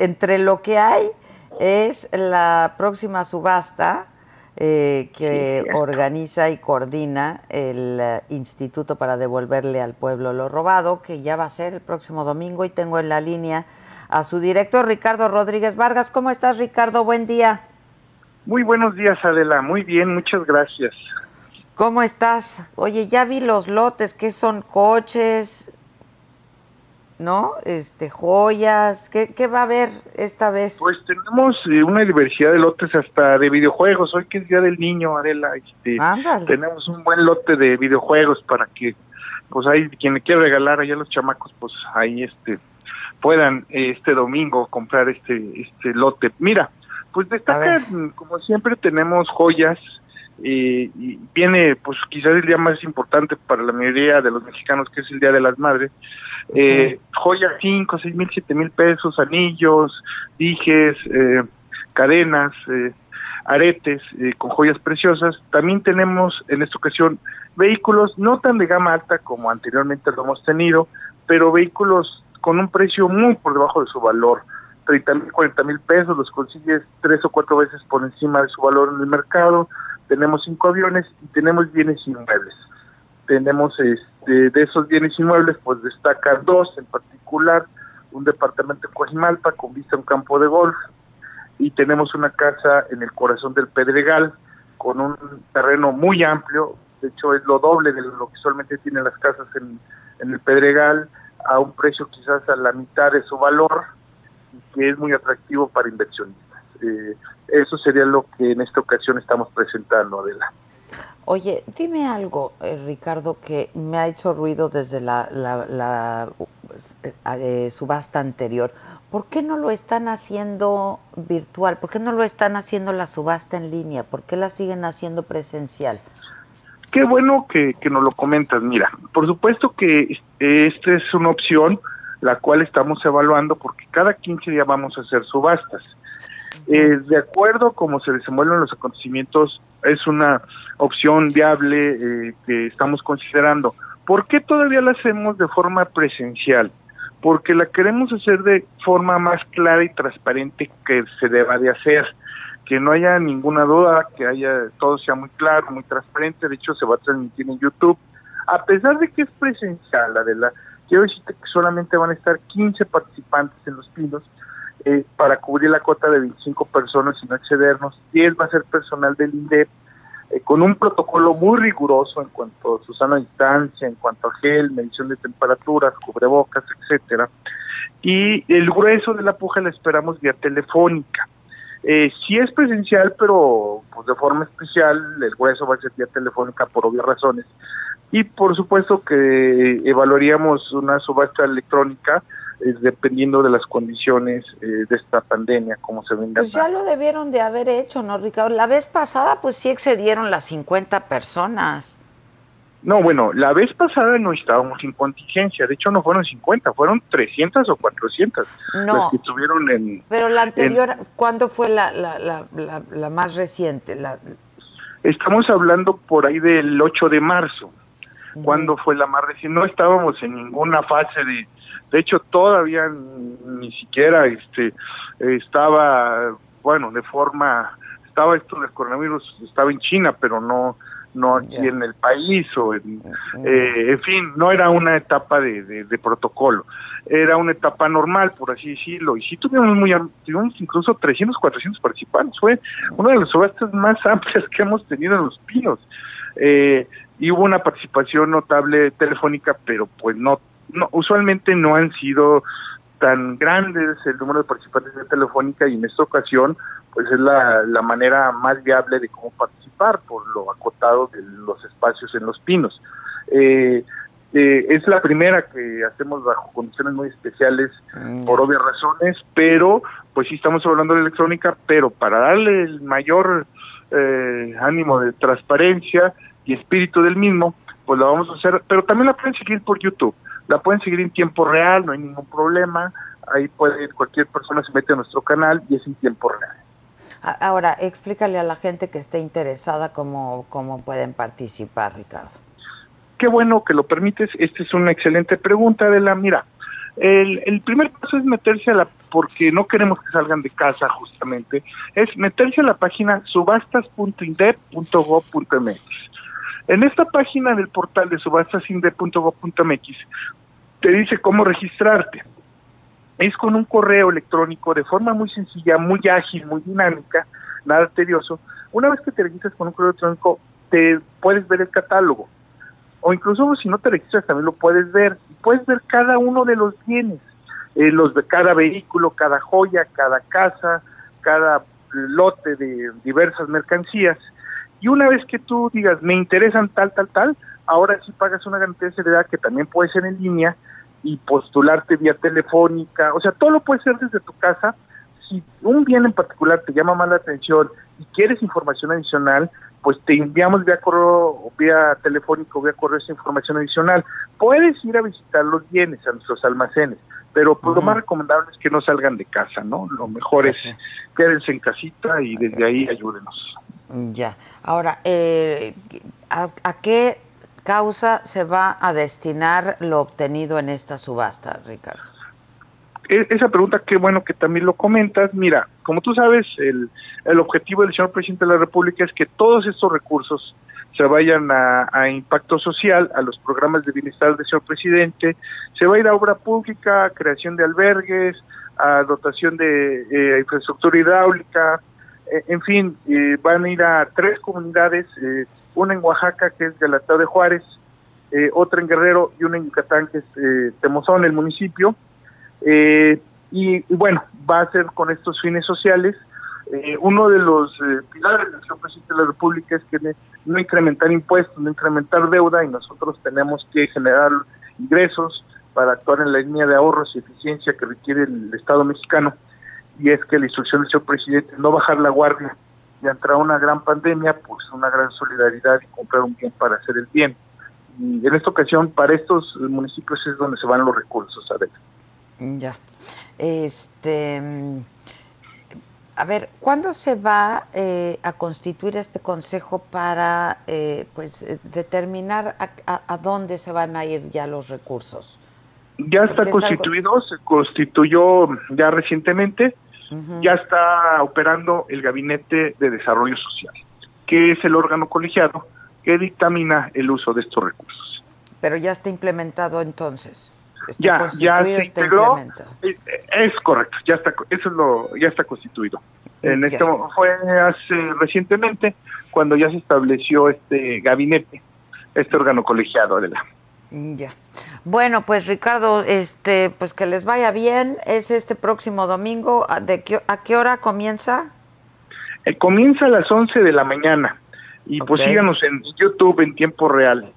Entre lo que hay es la próxima subasta eh, que organiza y coordina el eh, Instituto para devolverle al pueblo lo robado, que ya va a ser el próximo domingo y tengo en la línea a su director Ricardo Rodríguez Vargas. ¿Cómo estás, Ricardo? Buen día. Muy buenos días, Adela. Muy bien, muchas gracias. ¿Cómo estás? Oye, ya vi los lotes, ¿qué son coches? ¿No? Este, joyas, ¿qué, qué va a haber esta vez? Pues tenemos eh, una diversidad de lotes hasta de videojuegos. Hoy que es Día del Niño, Adela, este, tenemos un buen lote de videojuegos para que, pues ahí, quien le quiera regalar allá a los chamacos, pues ahí este puedan eh, este domingo comprar este este lote. Mira, pues destaca, como siempre tenemos joyas, eh, y viene pues quizás el día más importante para la mayoría de los mexicanos, que es el Día de las Madres, eh, joyas 5, 6 mil, 7 mil pesos, anillos, dijes, eh, cadenas, eh, aretes eh, con joyas preciosas. También tenemos en esta ocasión vehículos no tan de gama alta como anteriormente lo hemos tenido, pero vehículos con un precio muy por debajo de su valor. 30 mil, 40 mil pesos, los consigues tres o cuatro veces por encima de su valor en el mercado. Tenemos cinco aviones y tenemos bienes inmuebles. Tenemos este, de esos bienes inmuebles, pues destaca dos en particular, un departamento en Coajimalpa con vista a un campo de golf y tenemos una casa en el corazón del Pedregal con un terreno muy amplio, de hecho es lo doble de lo que usualmente tienen las casas en, en el Pedregal, a un precio quizás a la mitad de su valor y que es muy atractivo para inversionistas. Eh, eso sería lo que en esta ocasión estamos presentando, Adela. Oye, dime algo, eh, Ricardo, que me ha hecho ruido desde la, la, eh, subasta anterior. ¿Por qué no lo están haciendo virtual? ¿Por qué no lo están haciendo la subasta en línea? ¿Por qué la siguen haciendo presencial? Qué bueno que, que nos lo comentas. Mira, por supuesto que esta es una opción la cual estamos evaluando porque cada 15 días vamos a hacer subastas. Eh, de acuerdo como se desenvuelven los acontecimientos, es una opción viable eh, que estamos considerando. ¿Por qué todavía la hacemos de forma presencial? Porque la queremos hacer de forma más clara y transparente que se deba de hacer que no haya ninguna duda, que haya todo sea muy claro, muy transparente, de hecho se va a transmitir en YouTube, a pesar de que es presencial, la quiero decirte que solamente van a estar 15 participantes en los pinos eh, para cubrir la cuota de 25 personas y no excedernos, 10 va a ser personal del INDEP, eh, con un protocolo muy riguroso en cuanto a su sana distancia, en cuanto a gel, medición de temperaturas, cubrebocas, etcétera. Y el grueso de la puja la esperamos vía telefónica. Eh, sí es presencial, pero pues, de forma especial, el hueso va a ser vía telefónica por obvias razones. Y por supuesto que evaluaríamos una subasta electrónica eh, dependiendo de las condiciones eh, de esta pandemia, como se venga. Pues ya lo debieron de haber hecho, ¿no, Ricardo? La vez pasada, pues sí excedieron las 50 personas. No, bueno, la vez pasada no estábamos sin contingencia, de hecho no fueron 50, fueron 300 o 400 no, las que estuvieron en... Pero la anterior, ¿cuándo fue la, la, la, la, más reciente? La... Estamos hablando por ahí del 8 de marzo, cuando fue la más reciente, no estábamos en ninguna fase de... De hecho, todavía ni siquiera este estaba, bueno, de forma... Estaba esto del coronavirus, estaba en China, pero no no aquí en el país o en, eh, en fin, no era una etapa de, de, protocolo, era una etapa normal, por así decirlo, y sí tuvimos muy, tuvimos incluso 300, 400 participantes, fue una de las subastas más amplias que hemos tenido en Los Pinos, eh, y hubo una participación notable telefónica, pero pues no, no usualmente no han sido tan grandes el número de participantes de Telefónica y en esta ocasión pues es la, la manera más viable de cómo participar por lo acotado de los espacios en los pinos. Eh, Eh, es la primera que hacemos bajo condiciones muy especiales mm. por obvias razones, pero pues sí estamos hablando de electrónica, pero para darle el mayor eh, ánimo de transparencia y espíritu del mismo, pues la vamos a hacer, pero también la pueden seguir por YouTube, la pueden seguir en tiempo real, no hay ningún problema, ahí puede cualquier persona se mete a nuestro canal y es en tiempo real. Ahora, explícale a la gente que esté interesada cómo, cómo pueden participar, Ricardo. Qué bueno que lo permites. Esta es una excelente pregunta de la mira. El, el, primer paso es meterse a la, porque no queremos que salgan de casa justamente, es meterse a la página subastas.indep.gov.mx. En esta página del portal de subastasindep.gov.mx te dice cómo registrarte es con un correo electrónico de forma muy sencilla, muy ágil, muy dinámica, nada tedioso. Una vez que te registras con un correo electrónico, te puedes ver el catálogo. O incluso si no te registras también lo puedes ver. Puedes ver cada uno de los bienes, eh, los de cada vehículo, cada joya, cada casa, cada lote de diversas mercancías. Y una vez que tú digas, me interesan tal, tal, tal, ahora sí pagas una garantía de seguridad que también puede ser en línea y postularte vía telefónica, o sea, todo lo puedes hacer desde tu casa. Si un bien en particular te llama más la atención y quieres información adicional, pues te enviamos vía correo, vía telefónico, vía correo esa información adicional. Puedes ir a visitar los bienes a nuestros almacenes, pero pues lo más recomendable es que no salgan de casa, ¿no? Lo mejor es quédense en casita y desde ahí ayúdenos. Ya. Ahora, eh, ¿a qué causa se va a destinar lo obtenido en esta subasta, Ricardo? E, esa pregunta, qué bueno que también lo comentas. Mira, como tú sabes, el, el objetivo del señor presidente de la República es que todos estos recursos se vayan a, impacto social, a los programas de bienestar del señor presidente, se va a ir a obra pública, creación de albergues, a dotación de eh, infraestructura hidráulica, en fin, eh, van a ir a tres comunidades eh, una en Oaxaca que es Galatao de Juárez, eh, otra en Guerrero y una en Yucatán que es eh, Temozón, el municipio. Eh, y, bueno, va a ser con estos fines sociales. Eh, uno de los pilares del presidente de la República es que no incrementar impuestos, no incrementar deuda y nosotros tenemos que generar ingresos para actuar en la línea de ahorros y eficiencia que requiere el Estado mexicano. Y es que la instrucción del señor presidente no bajar la guardia y ante una gran pandemia, pues una gran solidaridad y comprar un bien para hacer el bien. Y en esta ocasión, para estos municipios es donde se van los recursos, a ver. Ya. Este. A ver, ¿cuándo se va eh, a constituir este consejo para eh, pues eh, determinar a, dónde se van a ir ya los recursos? Ya está constituido, se constituyó ya recientemente ya está operando el Gabinete de Desarrollo Social, que es el órgano colegiado que dictamina el uso de estos recursos. Pero ya está implementado entonces. ya, ya se integró. Es, correcto, ya está, eso es lo, ya está constituido. En esto fue hace recientemente cuando ya se estableció este gabinete, este órgano colegiado de la. Ya. Bueno, pues Ricardo, este, pues que les vaya bien. Es este próximo domingo. ¿De qué, ¿A qué hora comienza? Eh, comienza a las 11 de la mañana. Y pues síganos en YouTube en tiempo real.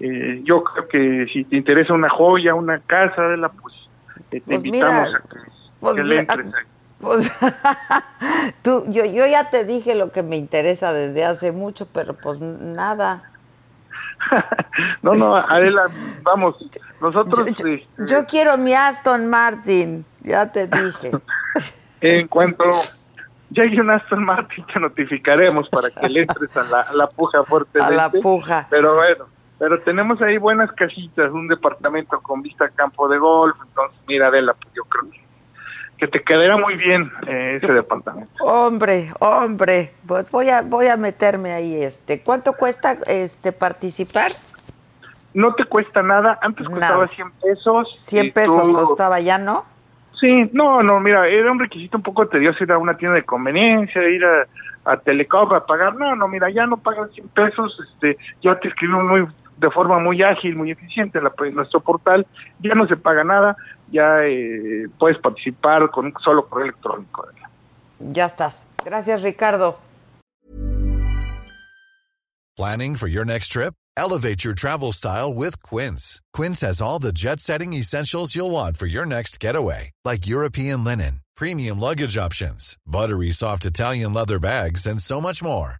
Eh, yo creo que si te interesa una joya, una casa, de la, pues eh, te pues invitamos a que, pues le entres Pues, tú, yo, yo ya te dije lo que me interesa desde hace mucho, pero pues nada. no, no, Adela, vamos, nosotros... Yo, yo, este, quiero mi Aston Martin, ya te dije. en cuanto llegue un Aston Martin te notificaremos para que le entres a la, a la puja fuerte. A la puja. Pero bueno, pero tenemos ahí buenas casitas, un departamento con vista a campo de golf, entonces mira Adela, pues yo creo que que te quedaría muy bien eh, ese departamento. Hombre, hombre, pues voy a voy a meterme ahí este. ¿Cuánto cuesta este participar? No te cuesta nada, antes costaba 100 pesos. 100 pesos costaba ya, ¿no? Sí, no, no, mira, era un requisito un poco tedioso ir a una tienda de conveniencia, ir a, a Telecom a pagar. No, no, mira, ya no pagan 100 pesos, este, ya te escribo muy de forma muy ágil, muy eficiente en nuestro portal, ya no se paga nada, ya eh, puedes participar con un solo correo electrónico. Ya estás. Gracias, Ricardo. Planning for your next trip? Elevate your travel style with Quince. Quince has all the jet setting essentials you'll want for your next getaway, like European linen, premium luggage options, buttery soft Italian leather bags, and so much more.